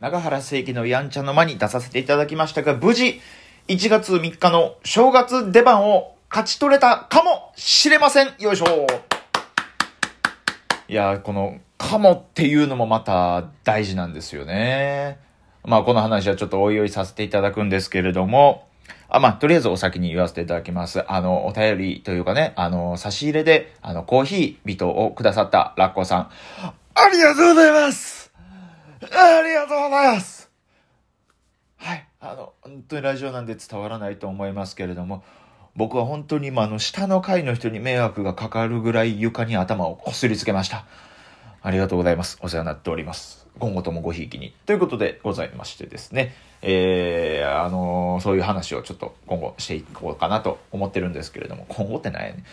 長原世紀のやんちゃの間に出させていただきましたが、無事、1月3日の正月出番を勝ち取れたかもしれません。よいしょ。いや、この、かもっていうのもまた大事なんですよね。まあ、この話はちょっとおいおいさせていただくんですけれども、あ、まあ、とりあえずお先に言わせていただきます。あの、お便りというかね、あの、差し入れで、あの、コーヒー人をくださったラッコさん。ありがとうございますありがとうございますはい。あの、本当にラジオなんで伝わらないと思いますけれども、僕は本当に今、あの、下の階の人に迷惑がかかるぐらい床に頭をこすりつけました。ありがとうございます。お世話になっております。今後ともごひいきに。ということでございましてですね。えー、あのー、そういう話をちょっと今後していこうかなと思ってるんですけれども、今後ってないね。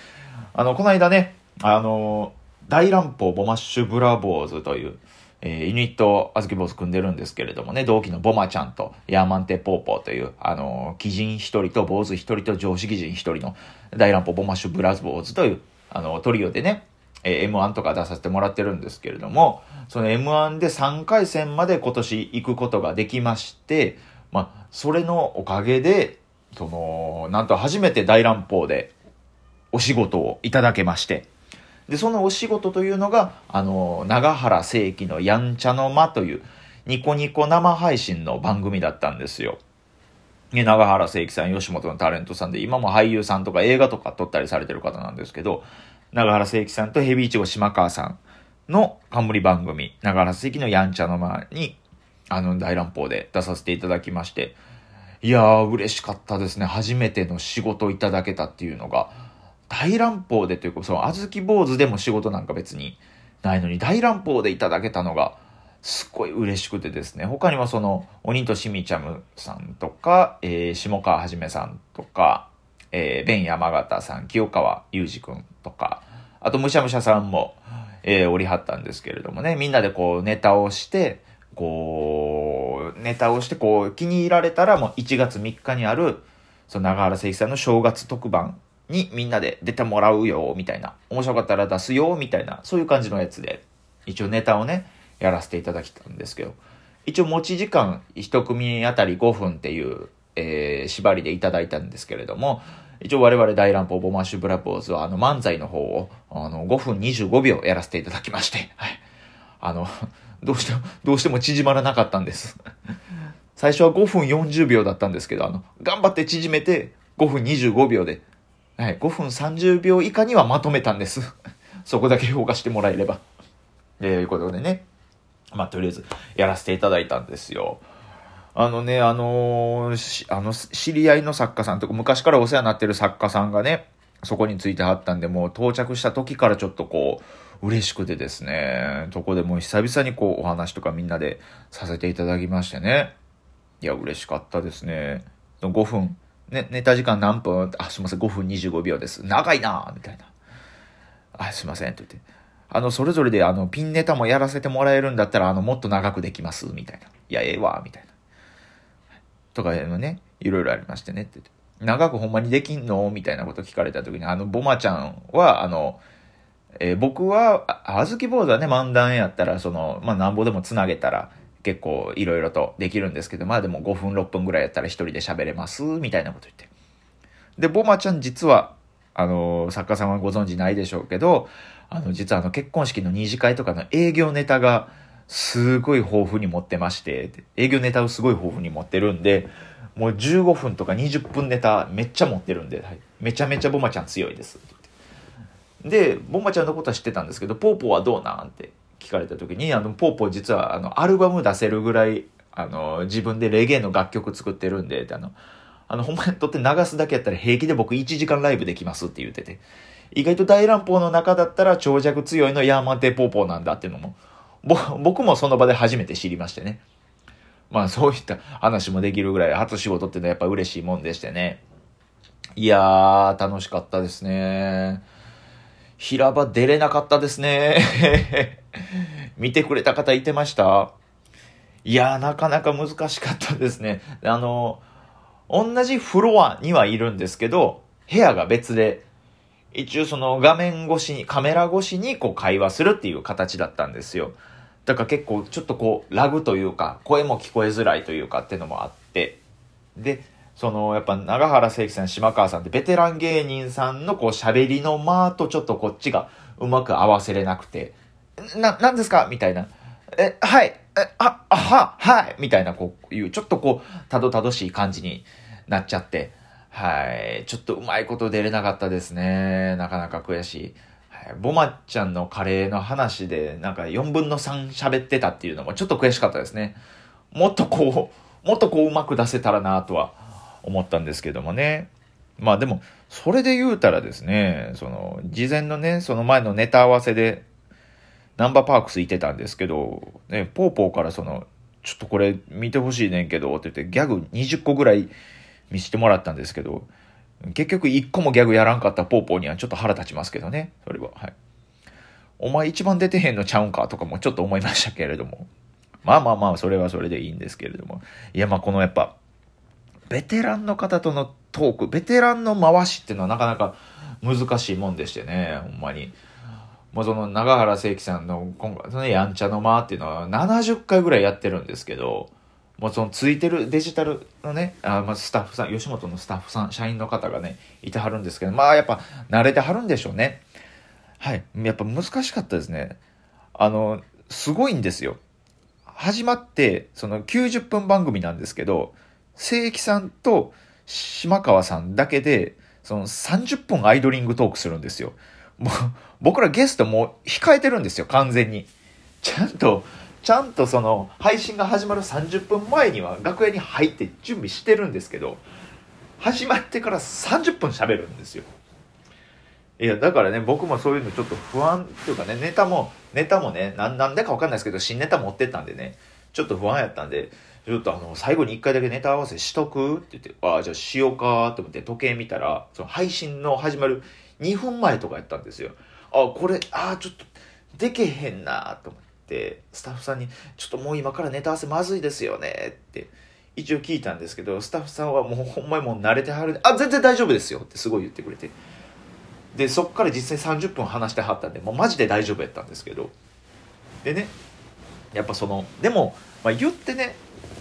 あの、この間ね、あのー、大乱暴ボマッシュブラボーズという、えー、ユニット、あずき坊主組んでるんですけれどもね、同期のボマちゃんとヤーマンテポーポーという、あのー、鬼人一人と坊主一人と常識人一人の大乱暴ボマッシュブラボーズという、あの、トリオでね、えー、M1 とか出させてもらってるんですけれども、その M1 で3回戦まで今年行くことができまして、まあ、それのおかげで、その、なんと初めて大乱暴でお仕事をいただけまして、で、そのお仕事というのが、あの、長原聖輝のやんちゃの間という、ニコニコ生配信の番組だったんですよ。ね、長原聖輝さん、吉本のタレントさんで、今も俳優さんとか映画とか撮ったりされてる方なんですけど、長原聖輝さんとヘビイチゴ島川さんの冠番組、長原聖輝のやんちゃの間に、あの、大乱暴で出させていただきまして、いやー、嬉しかったですね。初めての仕事をいただけたっていうのが、大乱暴でというか、その、あずき坊主でも仕事なんか別にないのに、大乱暴でいただけたのが、すっごい嬉しくてですね。他にもその、鬼としみちゃむさんとか、えー、下川はじめさんとか、えー、ベン山形さん、清川裕二くんとか、あと、むしゃむしゃさんも、えー、おりはったんですけれどもね、みんなでこう、ネタをして、こう、ネタをして、こう、気に入られたら、もう1月3日にある、その長原誠一さんの正月特番にみんなで出てもらうよ、みたいな。面白かったら出すよ、みたいな。そういう感じのやつで、一応ネタをね、やらせていただきたんですけど、一応持ち時間1組あたり5分っていう、えー、縛りでいただいたんですけれども、一応我々大乱暴ボマッシュブラボーズはあの漫才の方をあの5分25秒やらせていただきまして、はい。あの、どうしても、どうしても縮まらなかったんです。最初は5分40秒だったんですけど、あの、頑張って縮めて5分25秒で、はい、5分30秒以下にはまとめたんです。そこだけ評価してもらえれば。ということでね、まあ、とりあえずやらせていただいたんですよ。あのね、あのー、あの、知り合いの作家さんとか、昔からお世話になってる作家さんがね、そこについてはったんで、もう到着した時からちょっとこう、嬉しくてですね、そこでもう久々にこう、お話とかみんなでさせていただきましてね。いや、嬉しかったですね。5分、ね、ネタ時間何分？あ、すいません、5分25秒です。長いなみたいな。あ、すいません、と言って。あの、それぞれであの、ピンネタもやらせてもらえるんだったら、あの、もっと長くできます、みたいな。いや、ええわ、みたいな。とかのね、いろいろありましてねって長くほんまにできんの？みたいなこと聞かれた時に、あの、ボマちゃんは、あの、えー、僕は、あずき坊主はね、漫談やったら、その、まあ、なんぼでもつなげたら、結構いろいろとできるんですけど、まあでも5分6分ぐらいやったら一人で喋れます、みたいなこと言って。で、ボマちゃん実は、あの、作家さんはご存知ないでしょうけど、あの、実はあの、結婚式の二次会とかの営業ネタが、すごい豊富に持ってまして、営業ネタをすごい豊富に持ってるんで、もう15分とか20分ネタめっちゃ持ってるんで、はい、めちゃめちゃボマちゃん強いです。で、ボマちゃんのことは知ってたんですけど、ポーポーはどうなんって聞かれた時に、あの、ポーポー実はあの、アルバム出せるぐらい、あの、自分でレゲエの楽曲作ってるんで、あの、あの、ほんまにとって流すだけやったら平気で僕1時間ライブできますって言ってて、意外と大乱暴の中だったら長尺強いのヤーマンテポーポーなんだっていうのも僕もその場で初めて知りましてね。まあそういった話もできるぐらい初仕事ってのはやっぱ嬉しいもんでしてね。いやー、楽しかったですね。平場出れなかったですね。見てくれた方いてました？いや、なかなか難しかったですね。あの、同じフロアにはいるんですけど、部屋が別で、一応その画面越しに、カメラ越しにこう会話するっていう形だったんですよ。だから結構ちょっとこう、ラグというか、声も聞こえづらいというかっていうのもあって、で、その、やっぱ長原聖樹さん、島川さんってベテラン芸人さんのこう喋りの間とちょっとこっちがうまく合わせれなくて、な、なんですか？みたいな。え、はい、え、あ、あは、はい、みたいなこういう、ちょっとこう、たどたどしい感じになっちゃって、はい、ちょっとうまいこと出れなかったですね。なかなか悔しい。はい、ボマちゃんのカレーの話で、なんか4分の3喋ってたっていうのもちょっと悔しかったですね。もっとこう、もっとこううまく出せたらなとは思ったんですけどもね。まあでも、それで言うたらですね、その、事前のね、その前のネタ合わせで、ナンバーパークス行ってたんですけど、ね、ポーポーからその、ちょっとこれ見てほしいねんけど、って言ってギャグ20個ぐらい見せてもらったんですけど、結局1個もギャグやらんかったポーポーにはちょっと腹立ちますけどね、それは。はい。お前一番出てへんのちゃうんかとかもちょっと思いましたけれども。まあまあまあ、それはそれでいいんですけれども。いや、まあこのやっぱ、ベテランの方とのトーク、ベテランの回しっていうのはなかなか難しいもんでしてね、ほんまに。もうその長原聖樹さんの今回、そのやんちゃの間っていうのは70回ぐらいやってるんですけど、もうそのついてるデジタルのね、あまあ、スタッフさん、吉本のスタッフさん、社員の方がね、いてはるんですけど、まあやっぱ慣れてはるんでしょうね。はい。やっぱ難しかったですね。あの、すごいんですよ。始まって、その90分番組なんですけど、正規さんと島川さんだけで、その30分アイドリングトークするんですよ。もう、僕らゲストもう控えてるんですよ、完全に。ちゃんと、ちゃんとその、配信が始まる30分前には楽屋に入って準備してるんですけど、始まってから30分喋るんですよ。いや、だからね、僕もそういうのちょっと不安っていうかね、ネタも、ネタもね、ななんでかわかんないですけど、新ネタ持ってったんでね、ちょっと不安やったんで、ちょっとあの、最後に一回だけネタ合わせしとくって言って、ああ、じゃあしようかと思って時計見たら、その配信の始まる2分前とかやったんですよ。あ、これ、ああ、ちょっと、でけへんなと思って、スタッフさんに、ちょっともう今からネタ合わせまずいですよねって、一応聞いたんですけど、スタッフさんはもうほんまにもう慣れてはる、あ、全然大丈夫ですよってすごい言ってくれて。で、そっから実際30分話してはったんで、もうマジで大丈夫やったんですけど。でね、やっぱその、でも、まあ、言ってね、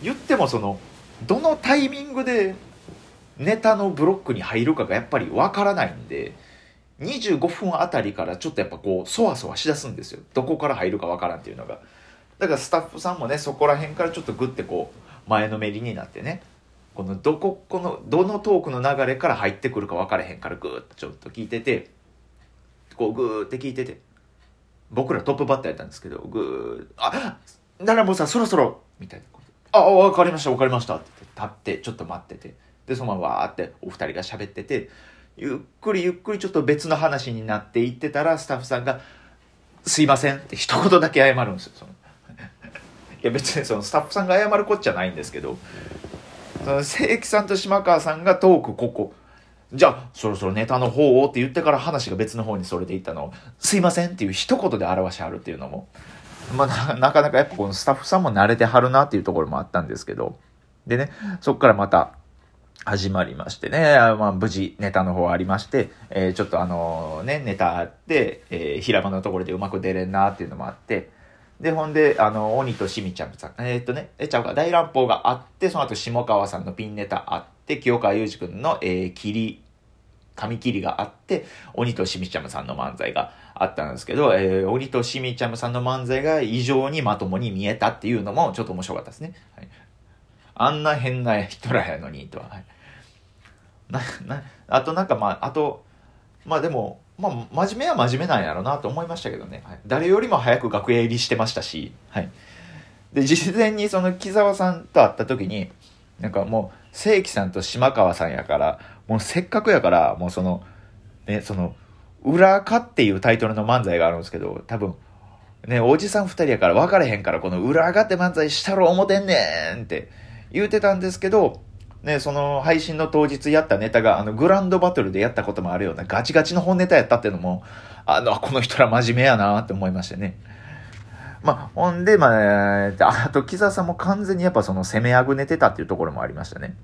言ってもそのどのタイミングでネタのブロックに入るかがやっぱりわからないんで25分あたりからちょっとやっぱこうそわそわしだすんですよ。どこから入るかわからんっていうのが。だからスタッフさんもねそこら辺からちょっとグッてこう前のめりになってね。このどここのどのトークの流れから入ってくるか分からへんからグーッとちょっと聞いててこうグーって聞いてて僕らトップバッターやったんですけどグーあならもうさそろそろみたいな。あ、わかりました、わかりましたって立って、ちょっと待ってて。で、そのままわーってお二人が喋ってて、ゆっくりゆっくりちょっと別の話になっていってたら、スタッフさんが、すいませんって一言だけ謝るんですよ。その いや別にそのスタッフさんが謝るこっちゃないんですけど、その正規さんと島川さんがトークここ、じゃあ、そろそろネタの方をって言ってから話が別の方にそれでいったのを、すいませんっていう一言で表しはるっていうのも、まあ、なかなかやっぱこのスタッフさんも慣れてはるなっていうところもあったんですけど、でね、そこからまた始まりましてね、まあ、無事ネタの方ありまして、えー、ちょっとあのね、ネタあって、えー、平場のところでうまく出れんなっていうのもあって、で、ほんで、あの、鬼としみちゃんさん、えー、っとね、えちゃうか、大乱暴があって、その後下川さんのピンネタあって、清川祐二君の、えー、切り、紙切りがあって、鬼としみちゃんさんの漫才があったんですけど、えー、鬼としみちゃむさんの漫才が異常にまともに見えたっていうのもちょっと面白かったですね。はい、あんな変な人らやのに、とは。はい、な、な、あとなんかまあ、あと、まあでも、まあ、真面目は真面目なんやろうなと思いましたけどね。はい、誰よりも早く楽屋入りしてましたし、はい。で、事前にその木沢さんと会った時に、なんかもう、正規さんと島川さんやから、もうせっかくやから、もうその、ね、その、裏かっていうタイトルの漫才があるんですけど、多分、ね、おじさん二人やから分かれへんから、この裏かって漫才したろ思てんねんって言うてたんですけど、ね、その配信の当日やったネタが、あの、グランドバトルでやったこともあるようなガチガチの本ネタやったっていうのも、あの、この人ら真面目やなって思いましてね。まあ、ほんで、まあ、あと、木沢さんも完全にやっぱその攻めあぐねてたっていうところもありましたね。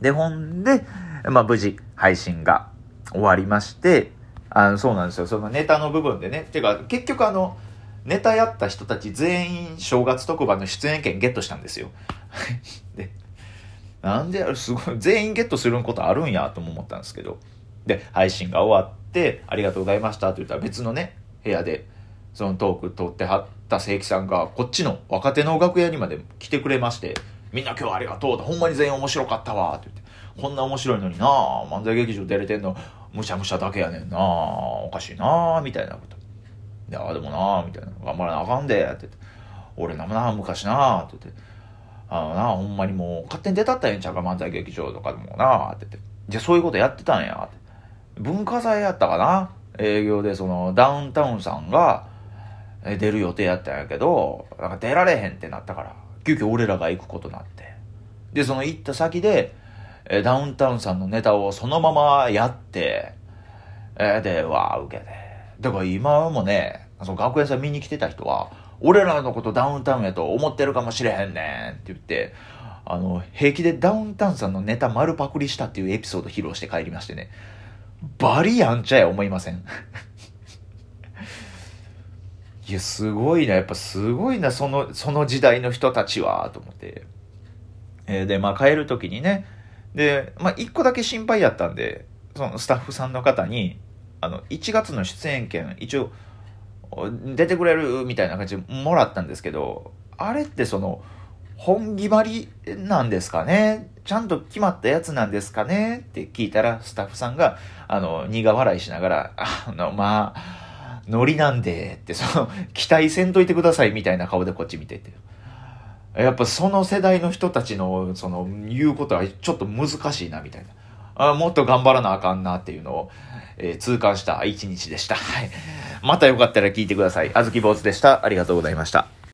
で、ほんで、まあ、無事配信が終わりまして、あの、そうなんですよ。そのネタの部分でね。てか、結局あの、ネタやった人たち全員正月特番の出演権ゲットしたんですよ。で、なんで、すごい、全員ゲットすることあるんやとも思ったんですけど。で、配信が終わって、ありがとうございましたと言ったら別のね、部屋で、そのトーク撮ってはった正規さんが、こっちの若手の楽屋にまで来てくれまして、みんな今日はありがとうほんまに全員面白かったわって言って、こんな面白いのにな漫才劇場出れてんの、むしゃむしゃだけやねんなおかしいなみたいなこと。いや、でもなみたいな。頑張らなあかんで、って言って。俺な、な、昔なって言って。あのな、ほんまにもう、勝手に出たったらええんちゃうか、漫才劇場とかでもなって言って。じゃあそういうことやってたんや、って。文化祭やったかな営業で、その、ダウンタウンさんが、出る予定やったんやけど、なんか出られへんってなったから、急遽俺らが行くことになって。で、その行った先で、えダウンタウンさんのネタをそのままやって、えで、わー、受けて。だから今もね、その学園祭見に来てた人は、俺らのことダウンタウンやと思ってるかもしれへんねんって言って、あの、平気でダウンタウンさんのネタ丸パクリしたっていうエピソード披露して帰りましてね。バリやんちゃや思いません？いや、すごいな。やっぱすごいな、その、その時代の人たちは、と思って。えー、で、まあ帰るときにね、で、まあ一個だけ心配やったんで、そのスタッフさんの方に、あの、1月の出演権、一応、出てくれるみたいな感じでもらったんですけど、あれってその、本決まりなんですかね？ちゃんと決まったやつなんですかね？って聞いたら、スタッフさんが、あの、苦笑いしながら、あの、まあ、ノリなんで、って、その、期待せんといてくださいみたいな顔でこっち見てて。やっぱその世代の人たちの、その、言うことはちょっと難しいな、みたいな。あもっと頑張らなあかんなっていうのを、えー、痛感した一日でした。はい。またよかったら聞いてください。あずき坊主でした。ありがとうございました。